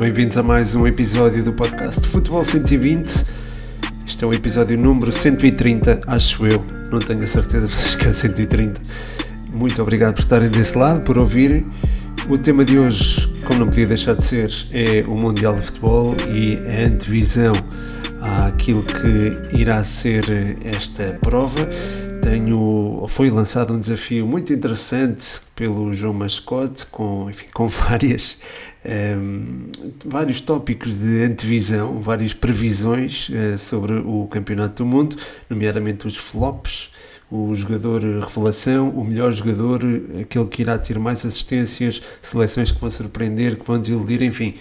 bem-vindos a mais um episódio do podcast Futebol 120. Este é o episódio número 130, acho eu, não tenho a certeza, mas acho que é 130. Muito obrigado por estarem desse lado, por ouvirem. O tema de hoje, como não podia deixar de ser, é o Mundial de Futebol e a antevisão àquilo que irá ser esta prova tenho, foi lançado um desafio muito interessante pelo João Mascote, com, enfim, com várias, um, ehm, vários tópicos de antevisão, várias previsões uh, sobre o Campeonato do Mundo, nomeadamente os flops, o jogador revelação, o melhor jogador, aquele que irá ter mais assistências, seleções que vão surpreender, que vão desiludir, enfim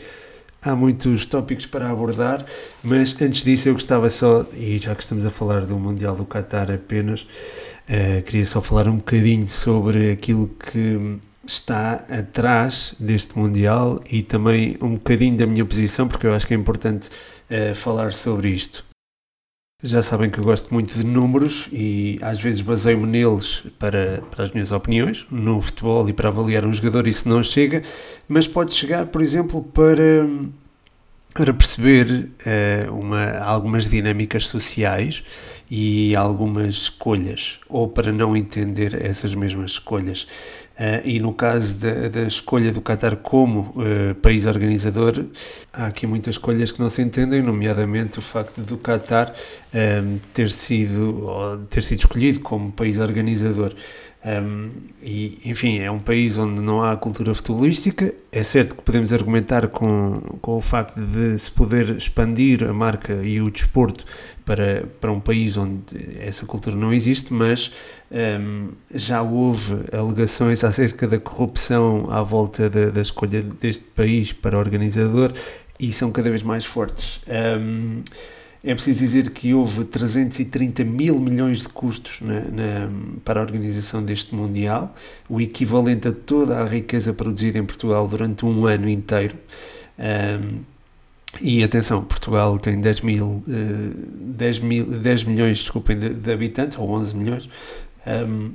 há muitos tópicos para abordar, mas antes disso eu gostava só, e já que estamos a falar do Mundial do Qatar apenas, uh, queria só falar um bocadinho sobre aquilo que está atrás deste Mundial e também um bocadinho da minha posição, porque eu acho que é importante uh, falar sobre isto. Já sabem que eu gosto muito de números e às vezes baseio-me neles para, para as minhas opiniões no futebol e para avaliar um jogador, isso não chega, mas pode chegar, por exemplo, para, para perceber uh, uma, algumas dinâmicas sociais e algumas escolhas, ou para não entender essas mesmas escolhas. Uh, e no caso da, da, escolha do Qatar como uh, país organizador, há aqui muitas escolhas que não se entendem, nomeadamente o facto do Qatar uh, ter, sido, ter sido escolhido como país organizador. Um, e, enfim, é um país onde não há cultura futebolística. É certo que podemos argumentar com, com o facto de se poder expandir a marca e o desporto para, para um país onde essa cultura não existe, mas um, já houve alegações acerca da corrupção à volta da, da escolha deste país para organizador e são cada vez mais fortes. Um, é preciso dizer que houve 330 mil milhões de custos na, na, para a organização deste Mundial, o equivalente a toda a riqueza produzida em Portugal durante um ano inteiro. Um, e atenção, Portugal tem 10, mil, 10, eh, mil, 10 milhões desculpem, de, de habitantes, ou 11 milhões. Um,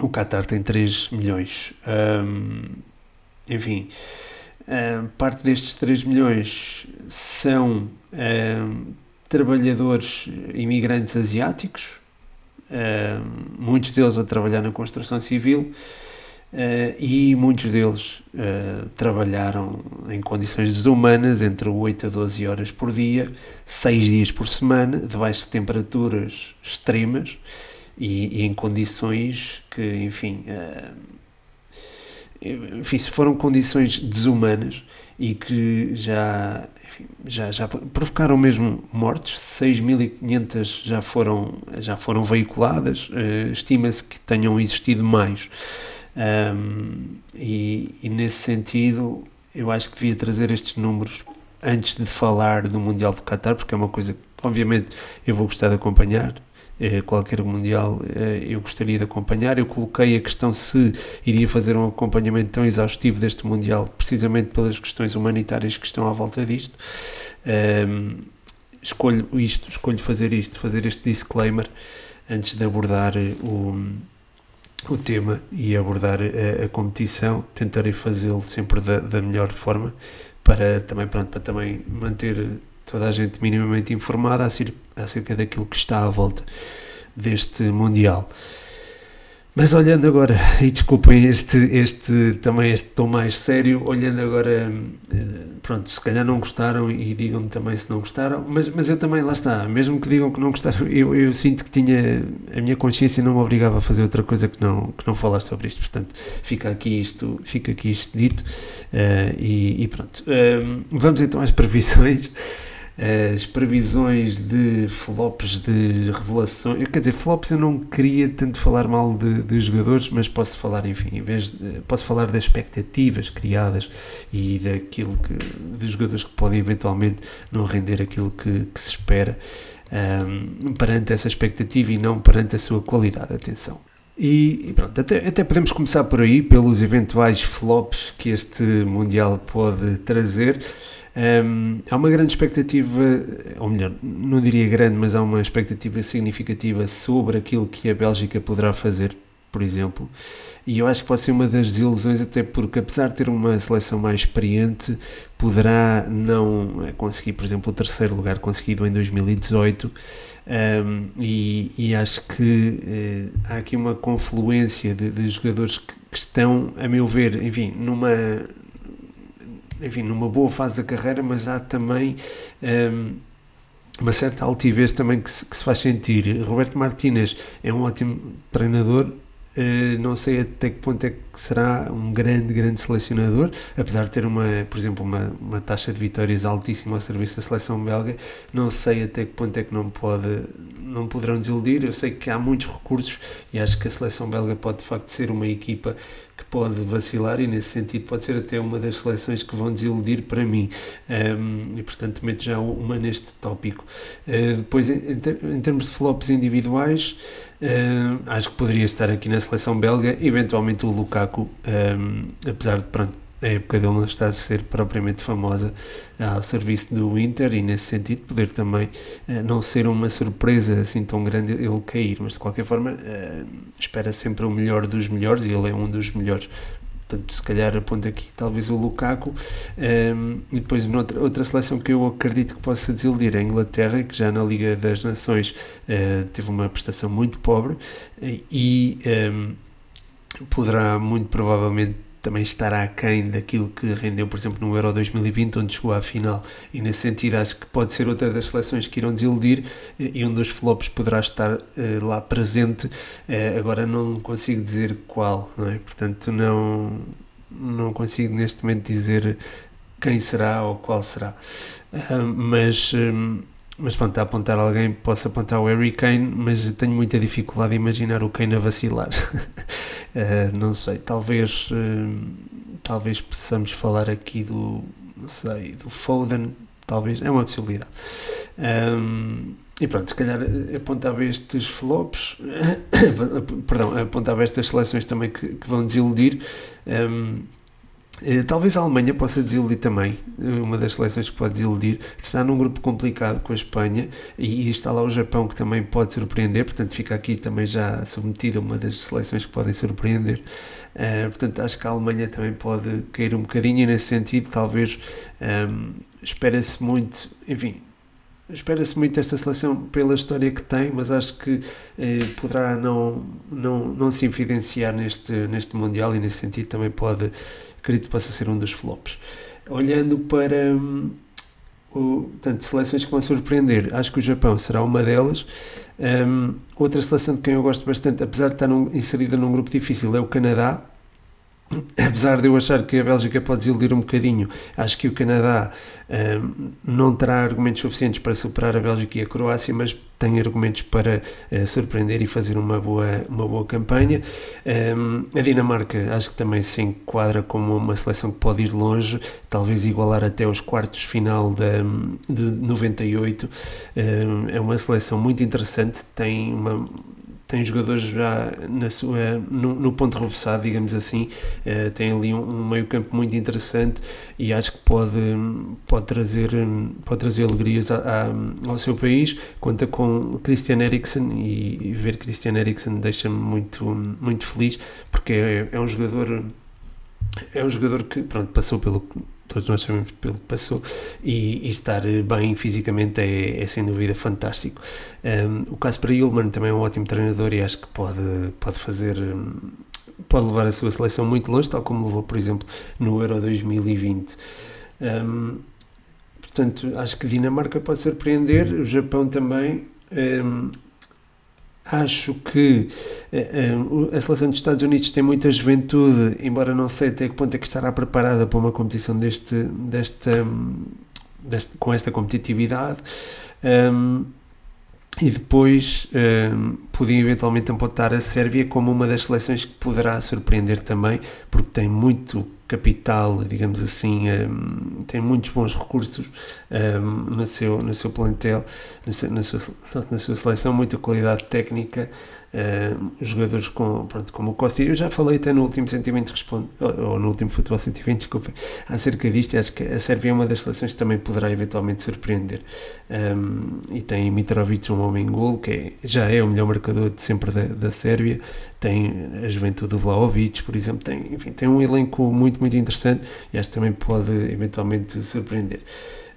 o Qatar tem 3 milhões. Um, enfim, parte destes 3 milhões são trabalhadores imigrantes asiáticos, uh, muitos deles a trabalhar na construção civil uh, e muitos deles uh, trabalharam em condições desumanas entre 8 a 12 horas por dia, 6 dias por semana, debaixo de temperaturas extremas e, e em condições que, enfim, enfim, foram condições desumanas e que já, enfim, já, já provocaram mesmo mortes, 6.500 já foram, já foram veiculadas, uh, estima-se que tenham existido mais. Um, e, e, nesse sentido, eu acho que devia trazer estes números antes de falar do Mundial do Qatar, porque é uma coisa que, obviamente, eu vou gostar de acompanhar, qualquer Mundial eh, eu gostaria de acompanhar. Eu coloquei a questão se iria fazer um acompanhamento tão exaustivo deste Mundial, precisamente pelas questões humanitárias que estão à volta disto. Um, ehm, escolho isto, escolho fazer isto, fazer este disclaimer antes de abordar o, o tema e abordar a, a competição. Tentarei fazê-lo sempre da, da melhor forma para também, pronto, para também manter toda a gente minimamente informada acerca daquilo que está à volta deste Mundial. Mas olhando agora, e desculpem este, este também este tom mais sério, olhando agora, eh, pronto, se calhar não gostaram e digam-me também se não gostaram, mas, mas eu também, lá está, mesmo que digam que não gostaram, eu, eu sinto que tinha, a minha consciência não me obrigava a fazer outra coisa que não, que não falar sobre isto, portanto, fica aqui isto, fica aqui isto dito, uh, e, e, pronto. Uh, vamos então às previsões as previsões de flops de revelações. Quer dizer, flops eu não queria tanto falar mal de, de jogadores, mas posso falar, enfim, em vez de, posso falar das expectativas criadas e daquilo que de jogadores que podem eventualmente não render aquilo que, que se espera um, perante essa expectativa e não perante a sua qualidade. Atenção. E, e, pronto, até, até podemos começar por aí, pelos eventuais flops que este Mundial pode trazer. Um, há uma grande expectativa, ou melhor, não diria grande, mas há uma expectativa significativa sobre aquilo que a Bélgica poderá fazer por exemplo. E eu acho que pode ser uma das desilusões, até porque, apesar de ter uma seleção mais experiente, poderá não eh, conseguir, por exemplo, o terceiro lugar conseguido em 2018. Um, e, e, acho que uh, há aqui uma confluência de, de jogadores que, que, estão, a meu ver, enfim, numa, enfim, numa boa fase da carreira, mas há também um, uma certa altivez também que se, que se faz sentir. Roberto Martínez é um ótimo treinador, Uh, não sei até que ponto é que será um grande, grande selecionador, apesar de ter uma, por exemplo, uma, uma taxa de vitórias altíssima ao serviço da seleção belga, não sei até que ponto é que não pode, não poderão desiludir. Eu sei que há muitos recursos e acho que a seleção belga pode de facto ser uma equipa que pode vacilar e nesse sentido pode ser até uma das seleções que vão desiludir para mim um, e portanto meto já uma neste tópico. Uh, depois, em, ter, em termos de flops individuais, Uh, acho que poderia estar aqui na seleção belga, eventualmente o Lukaku, um, apesar de pronto, a época dele não está a ser propriamente famosa ao serviço do Inter e nesse sentido poder também uh, não ser uma surpresa assim tão grande ele cair, mas de qualquer forma uh, espera sempre o melhor dos melhores e ele é um dos melhores Portanto, se calhar aponto aqui talvez o Lukaku. Um, e depois noutra, outra seleção que eu acredito que possa desiludir é a Inglaterra, que já na Liga das Nações uh, teve uma prestação muito pobre e um, poderá muito provavelmente também estará aquém daquilo que rendeu, por exemplo, no Euro 2020, onde chegou à final. E nesse sentido, acho que pode ser outra das seleções que irão desiludir e um dos flops poderá estar uh, lá presente. Uh, agora não consigo dizer qual, não é? Portanto, não, não consigo neste momento dizer quem será ou qual será. Uh, mas. Um, mas pronto, a apontar alguém, posso apontar o Harry Kane, mas tenho muita dificuldade em imaginar o Kane a vacilar. uh, não sei, talvez, uh, talvez possamos falar aqui do, não sei, do Foden, talvez, é uma possibilidade. Um, e pronto, se calhar apontava estes flops, perdão, apontava estas seleções também que, que vão desiludir. Um, eh, talvez a Alemanha possa desiludir também, eh, uma das seleções que pode desiludir. Está num grupo complicado com a Espanha e está lá o Japão que também pode surpreender, portanto fica aqui também já submetida uma das seleções que podem surpreender. Uh, portanto acho que a Alemanha também pode cair um bocadinho nesse sentido talvez um, ehm, espera-se muito, enfim, espera-se muito esta seleção pela história que tem, mas acho que eh, poderá não, não, não se evidenciar neste, neste Mundial e nesse sentido também pode acredito que possa ser um dos flops. Olhando para hum, o, portanto, seleções que vão surpreender, acho que o Japão será uma delas. Um, outra seleção de quem eu gosto bastante, apesar de estar num, inserida num grupo difícil, é o Canadá apesar de eu achar que a Bélgica pode desiludir um bocadinho, acho que o Canadá um, não terá argumentos suficientes para superar a Bélgica e a Croácia, mas tem argumentos para uh, surpreender e fazer uma boa, uma boa campanha. Um, a Dinamarca acho que também se enquadra como uma seleção que pode ir longe, talvez igualar até os quartos final de, de 98. Um, é uma seleção muito interessante, tem uma tem jogadores já na sua, no, no ponto rebuçado, digamos assim, uh, tem ali um, um meio campo muito interessante e acho que pode, pode, trazer, pode trazer alegrias a, a, ao seu país, conta com Christian Eriksen e, e ver Christian Eriksen deixa-me muito, muito feliz porque é, é um jogador é um jogador que pronto, passou pelo todos nós sabemos pelo que passou e, e estar bem fisicamente é, é, sem dúvida fantástico. Um, o caso para Ilman também é um ótimo treinador e acho que pode, pode fazer pode levar a sua seleção muito longe, tal como levou, por exemplo, no Euro 2020. Um, portanto, acho que Dinamarca pode surpreender, o Japão também. Um, Acho que eh, eh, a seleção dos Estados Unidos tem muita juventude, embora não sei até que ponto é que estará preparada para uma competição deste, desta, deste, com esta competitividade. Um, e depois um, eventualmente apontar a Sérvia como uma das seleções que poderá surpreender também, porque tem muito capital, digamos assim, um, tem muitos bons recursos um, no, seu, no seu plantel, na sua, na sua, na sua seleção, muita qualidade técnica, uh, jogadores com, pronto, como o Costa. Eu já falei até no último 120 responde, ou, ou no último futebol 120, desculpa, acerca disto. Acho que a Sérvia é uma das seleções que também poderá eventualmente surpreender. Um, e tem Mitrovic, um homem gol, que é, já é o melhor marcador de sempre da, da Sérvia. Tem a juventude do Vlaovic, por exemplo. Tem, enfim, tem um elenco muito, muito interessante e acho que também pode eventualmente surpreender.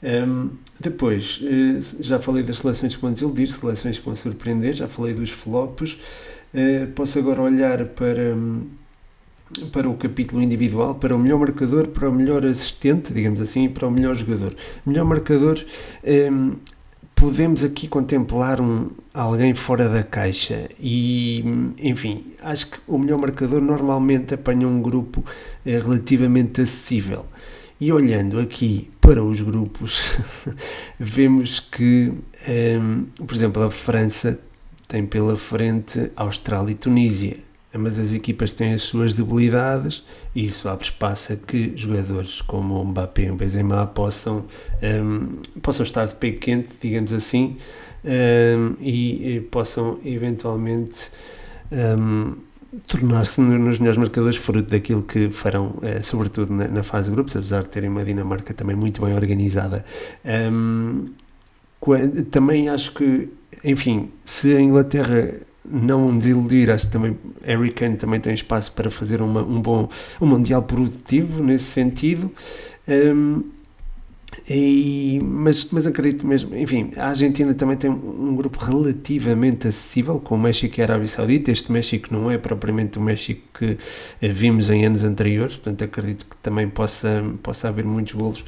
Um, depois, eh, já falei das seleções que vão desiludir, seleções que vão surpreender, já falei dos flops. Uh, posso agora olhar para, para o capítulo individual, para o melhor marcador, para o melhor assistente, digamos assim, e para o melhor jogador. Melhor marcador, um, podemos aqui contemplar um, alguém fora da caixa e, enfim, acho que o melhor marcador normalmente apanha um grupo eh, relativamente acessível. E olhando aqui para os grupos, vemos que, um, por exemplo, a França tem pela frente Austrália e Tunísia, mas as equipas têm as suas debilidades e isso abre espaço a que jogadores como o Mbappé e o Benzema possam, um, possam estar de pé quente, digamos assim, um, e, e, possam eventualmente um, tornar-se nos melhores marcadores fruto daquilo que farão, eh, sobretudo na, na, fase de grupos, apesar de terem uma Dinamarca também muito bem organizada. Um, também acho que, enfim, se a Inglaterra não desiludir, acho que também Harry Kane também tem espaço para fazer uma, um bom um Mundial produtivo nesse sentido. Um, e, mas, mas acredito mesmo, enfim, a Argentina também tem um grupo relativamente acessível com o México e a Arábia Saudita. Este México não é propriamente o México que eh, vimos em anos anteriores, portanto acredito que também possa, possa haver muitos golos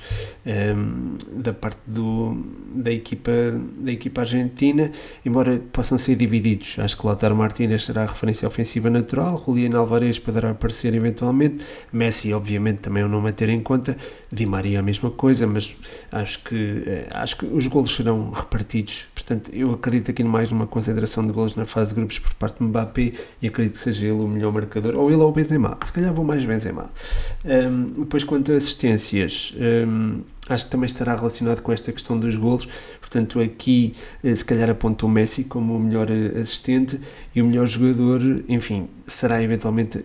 um, ehm, da parte do, da, equipa, da equipa argentina, embora possam ser divididos. Acho que Lautaro Martínez será a referência ofensiva natural, Julián Alvarez poderá aparecer eventualmente, Messi, obviamente, também é um nome a ter em conta, Di Maria a mesma coisa, mas acho que, eh, acho que os golos serão repartidos. Portanto, eu acredito aqui mais numa concentração de golos na fase de grupos por parte de Mbappé e acredito que seja ele o melhor marcador, ou ele ou o Benzema. Se calhar vou mais Benzema. Um, depois, quanto a assistências, um, acho que também estará relacionado com esta questão dos golos. Portanto, aqui eh, se calhar aponta o Messi como o melhor eh, assistente e o melhor jogador, enfim, será eventualmente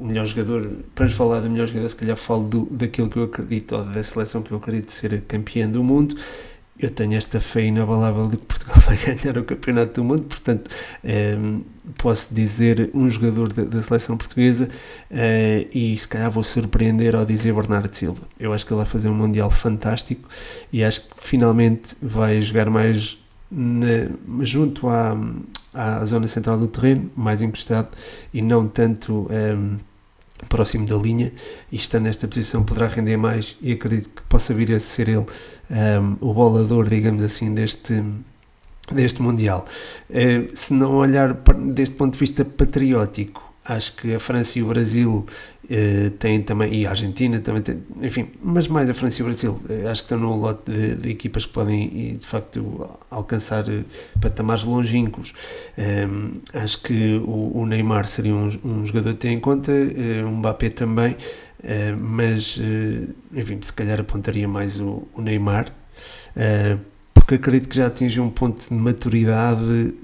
melhor jogador, para falar do melhor jogador, se calhar falo do, daquilo que eu acredito, ou da seleção que eu acredito ser campeã do mundo. Eu tenho esta fé inabalável de que Portugal vai ganhar o campeonato do mundo, portanto, eh, posso dizer um jogador da, da seleção portuguesa eh, e se calhar vou surpreender ao dizer Bernardo Silva. Eu acho que ele vai fazer um Mundial fantástico e acho que finalmente vai jogar mais na, junto à, à zona central do terreno, mais encostado e não tanto. Um, próximo da linha e estando nesta posição poderá render mais e acredito que possa vir a ser ele um, o bolador, digamos assim, deste, deste Mundial. Uh, se não olhar deste ponto de vista patriótico, acho que a França e o Brasil uh, têm também, e a Argentina também tem, enfim, mas mais a França e o Brasil, uh, acho que estão no lote de, de, equipas que podem de facto alcançar uh, patamares longínquos. Ehm, acho que o, o, Neymar seria um, um jogador a ter em conta, uh, um Mbappé também, mas enfim, se calhar apontaria mais o, o Neymar porque acredito que já atingiu um ponto de maturidade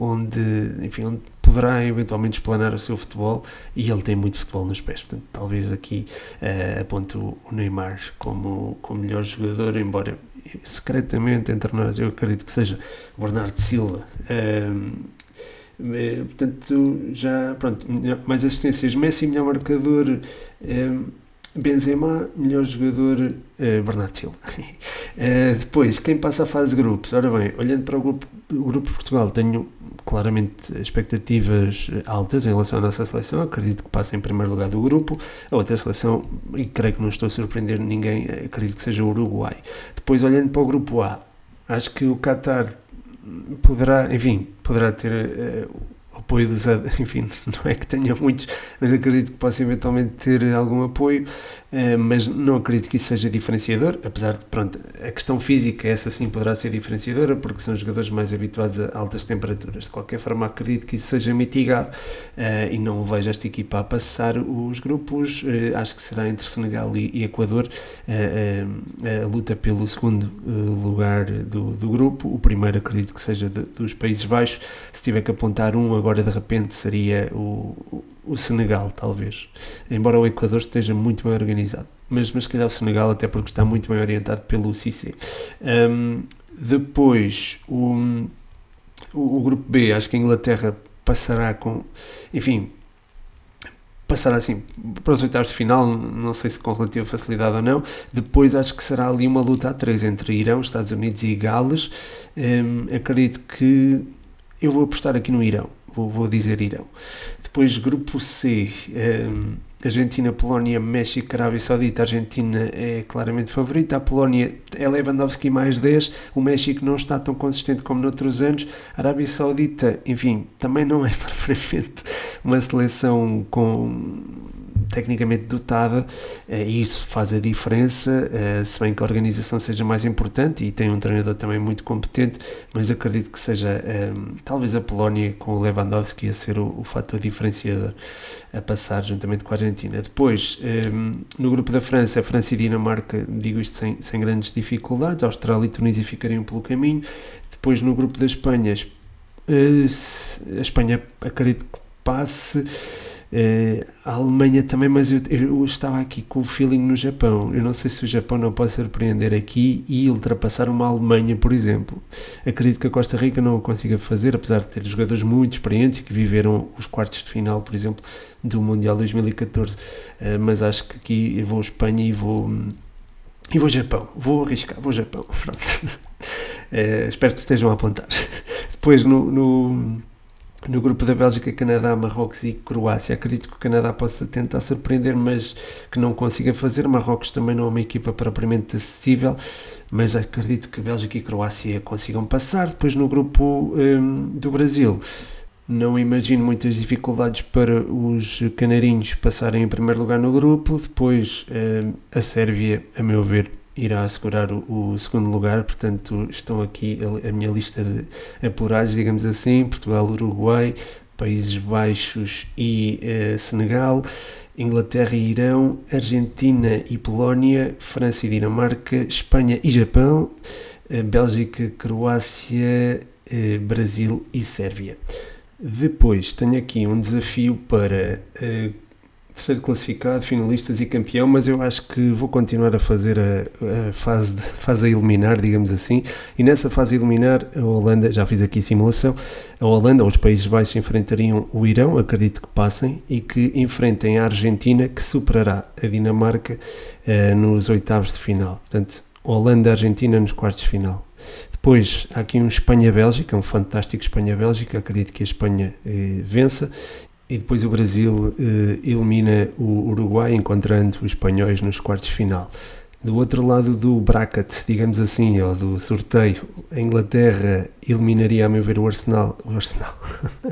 onde, enfim, onde poderá eventualmente explanar o seu futebol e ele tem muito futebol nos pés, portanto talvez aqui uh, aponte o Neymar como, melhor jogador, embora secretamente entre nós eu acredito que seja o Bernardo Silva. Uh, portanto, já pronto, mais assistências, Messi, melhor marcador. Benzema, melhor jogador, uh, Bernardo Silva. uh, depois, quem passa a fase de grupos? Ora bem, olhando para o grupo, o grupo Portugal, tenho claramente expectativas altas em relação à nossa seleção. Acredito que passa em primeiro lugar do grupo. A outra seleção, e creio que não estou a surpreender ninguém, acredito que seja o Uruguai. Depois, olhando para o grupo A, acho que o Qatar poderá, enfim, poderá ter apoio dos. Enfim, não é que tenha muitos, mas acredito que possa eventualmente ter algum apoio. Eh, mas não acredito que isso seja diferenciador, apesar de, pronto, a questão física, essa sim poderá ser diferenciadora, porque são jogadores mais habituados a altas temperaturas. De qualquer forma, acredito que isso seja mitigado uh, e não vejo esta equipa a passar os grupos. Uh, acho que será entre Senegal e Equador a luta pelo segundo lugar do, do, grupo. O primeiro acredito que seja de, dos Países Baixos. Se tiver que apontar um, agora de repente seria o o Senegal, talvez. Embora o Equador esteja muito bem organizado. Mas, mas se calhar o Senegal, até porque está muito bem orientado pelo Cissé. Um, depois, o, o, o, grupo B, acho que a Inglaterra passará com. Enfim, passará assim para os oitavos de final, não sei se com relativa facilidade ou não. Depois acho que será ali uma luta a três entre Irão, Estados Unidos e Gales. Um, acredito que eu vou apostar aqui no Irão. Vou, vou dizer Irão. Depois, grupo C, um, Argentina, Polónia, México, Arábia Saudita. A Argentina é claramente favorita. A Polónia é Lewandowski mais 10. O México não está tão consistente como noutros anos. A Arábia Saudita, enfim, também não é propriamente uma seleção com tecnicamente dotada eh, e isso faz a diferença, eh, se bem que a organização seja mais importante e tem um treinador também muito competente, mas acredito que seja eh, talvez a Polónia com o Lewandowski a ser o, o fator diferenciador a passar juntamente com a Argentina. Depois, no grupo da França, a França e Dinamarca, digo isto sem, sem grandes dificuldades, a Austrália e Tunísia ficariam pelo caminho. Depois, no grupo da Espanha, a Espanha acredito que passe. Uh, a Alemanha também, mas eu, eu, estava aqui com o feeling no Japão. Eu não sei se o Japão não pode surpreender aqui e ultrapassar uma Alemanha, por exemplo. Acredito que a Costa Rica não o consiga fazer, apesar de ter jogadores muito experientes que viveram os quartos de final, por exemplo, do Mundial 2014. Uh, eh, mas acho que aqui eu vou Espanha e vou. E vou Japão. Vou arriscar, vou Japão. Pronto. Uh, espero que estejam a apontar. Depois no, no no grupo da Bélgica, Canadá, Marrocos e Croácia. Acredito que o Canadá possa tentar surpreender, mas que não consiga fazer. Marrocos também não é uma equipa propriamente acessível, mas acredito que Bélgica e Croácia consigam passar. Depois no grupo um, do Brasil, não imagino muitas dificuldades para os canarinhos passarem em primeiro lugar no grupo. Depois um, a Sérvia, a meu ver, irá assegurar o, o, segundo lugar, portanto estão aqui a, a, minha lista de apurados, digamos assim, Portugal, Uruguai, Países Baixos e uh, Senegal, Inglaterra e Irão, Argentina e Polónia, França e Dinamarca, Espanha e Japão, uh, Bélgica, Croácia, uh, Brasil e Sérvia. Depois tenho aqui um desafio para terceiro classificado, finalistas e campeão, mas eu acho que vou continuar a fazer a, a fase, de, fase a eliminar, digamos assim, e nessa fase a eliminar a Holanda, já fiz aqui simulação, a Holanda ou os Países Baixos enfrentariam o Irão, acredito que passem, e que enfrentem a Argentina, que superará a Dinamarca uh, nos oitavos de final. Portanto, Holanda-Argentina nos quartos de final. Depois há aqui um Espanha-Bélgica, um fantástico Espanha-Bélgica. Acredito que a Espanha eh, vença e depois o Brasil eh, elimina o Uruguai, encontrando os espanhóis nos quartos de final. Do outro lado do bracket, digamos assim, ou do sorteio, a Inglaterra eliminaria, a meu ver, o Arsenal, o Arsenal,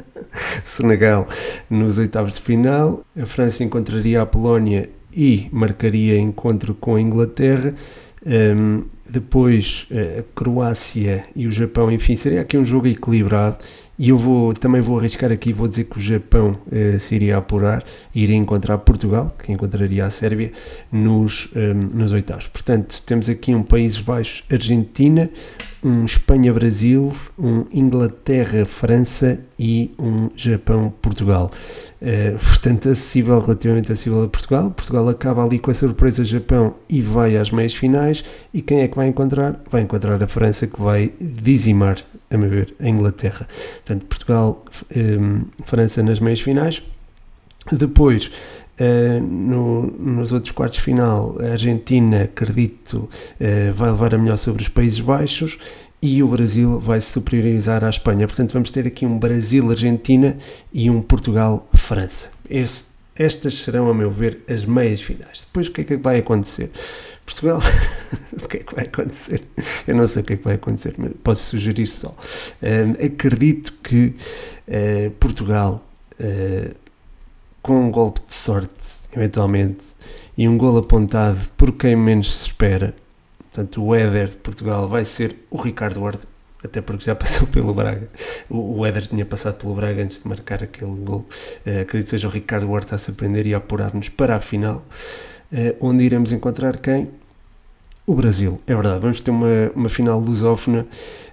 Senegal, nos oitavos de final. A França encontraria a Polónia e marcaria encontro com a Inglaterra. Um, depois eh, a Croácia e o Japão, enfim, seria aqui um jogo equilibrado e eu vou, também vou arriscar aqui, vou dizer que o Japão eh, se iria apurar e iria encontrar Portugal, que encontraria a Sérvia, nos, um, ehm, nos oitavos. Portanto, temos aqui um Países Baixos, Argentina, um Espanha-Brasil, um Inglaterra-França e um Japão-Portugal. Portanto, acessível, relativamente acessível a Portugal. Portugal acaba ali com a surpresa Japão e vai às meias finais. E quem é que vai encontrar? Vai encontrar a França, que vai dizimar, a meu ver, a Inglaterra. Portanto, Portugal, um, ehm, França nas meias finais. Depois, uh, no, nos outros quartos de final, a Argentina, acredito, uh, vai levar a melhor sobre os Países Baixos e o Brasil vai se superiorizar à Espanha. Portanto, vamos ter aqui um Brasil-Argentina e um Portugal-França. Estas serão, a meu ver, as meias finais. Depois, o que é que vai acontecer? Portugal, o que é que vai acontecer? Eu não sei o que é que vai acontecer, mas posso sugerir só. Um, acredito que uh, Portugal uh, com um golpe de sorte, eventualmente, e um gol apontado por quem menos se espera. Portanto, o Éder de Portugal vai ser o Ricardo Horta, até porque já passou pelo Braga. O, o Éder tinha passado pelo Braga antes de marcar aquele gol. Uh, acredito que seja o Ricardo Horta a surpreender e a apurar-nos para a final, uh, onde iremos encontrar quem? O Brasil, é verdade, vamos ter uma, uma final lusófona.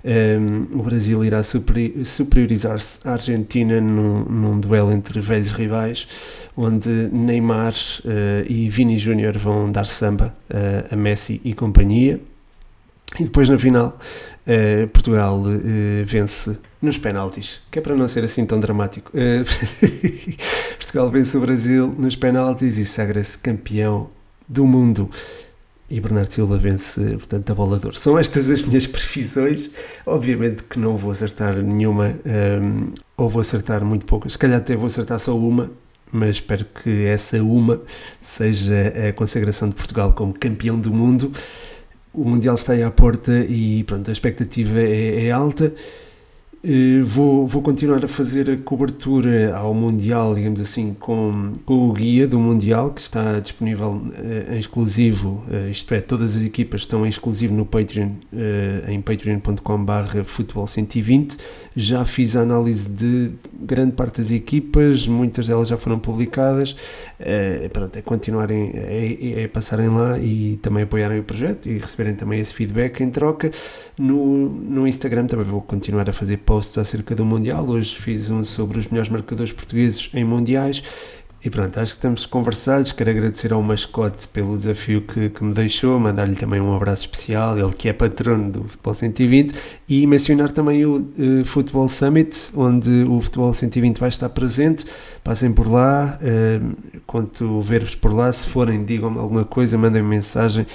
Um, o Brasil irá superiorizar-se à Argentina num, num, duelo entre velhos rivais, onde Neymar uh, e Vini Júnior vão dar samba uh, a Messi e companhia. E depois na final, uh, Portugal vence nos penaltis, que é para não ser assim tão dramático. Portugal vence o Brasil nos penaltis e sagra-se campeão do mundo e Bernardo Silva vence, portanto, a bola de ouro. São estas as minhas previsões. Obviamente que não vou acertar nenhuma, um, ou vou acertar muito poucas. Se calhar até vou acertar só uma, mas espero que essa uma seja a consagração de Portugal como campeão do mundo. O Mundial está aí à porta e pronto, a expectativa é, é alta. Eh, vou, vou continuar a fazer a cobertura ao Mundial, digamos assim, com, com o guia do Mundial que está disponível uh, em exclusivo, uh, isto é, todas as equipas estão em exclusivo no Patreon, em patreon.com.br futebol 120. Já fiz a análise de grande parte das equipas, muitas delas já foram publicadas. pronto, é continuarem, é, é passarem lá e também apoiarem o projeto e receberem também esse feedback em troca. No, no Instagram também vou continuar a fazer posts acerca do Mundial. Hoje fiz um sobre os melhores marcadores portugueses em Mundiais. E pronto, acho que estamos conversados. Quero agradecer ao mascote pelo desafio que, que me deixou, mandar-lhe também um abraço especial, ele que é patrono do Futebol 120, e mencionar também o uh, Futebol Summit, onde o Futebol 120 vai estar presente. Passem por lá, uh, conto ver-vos por lá. Se forem, digam-me alguma coisa, mandem -me mensagem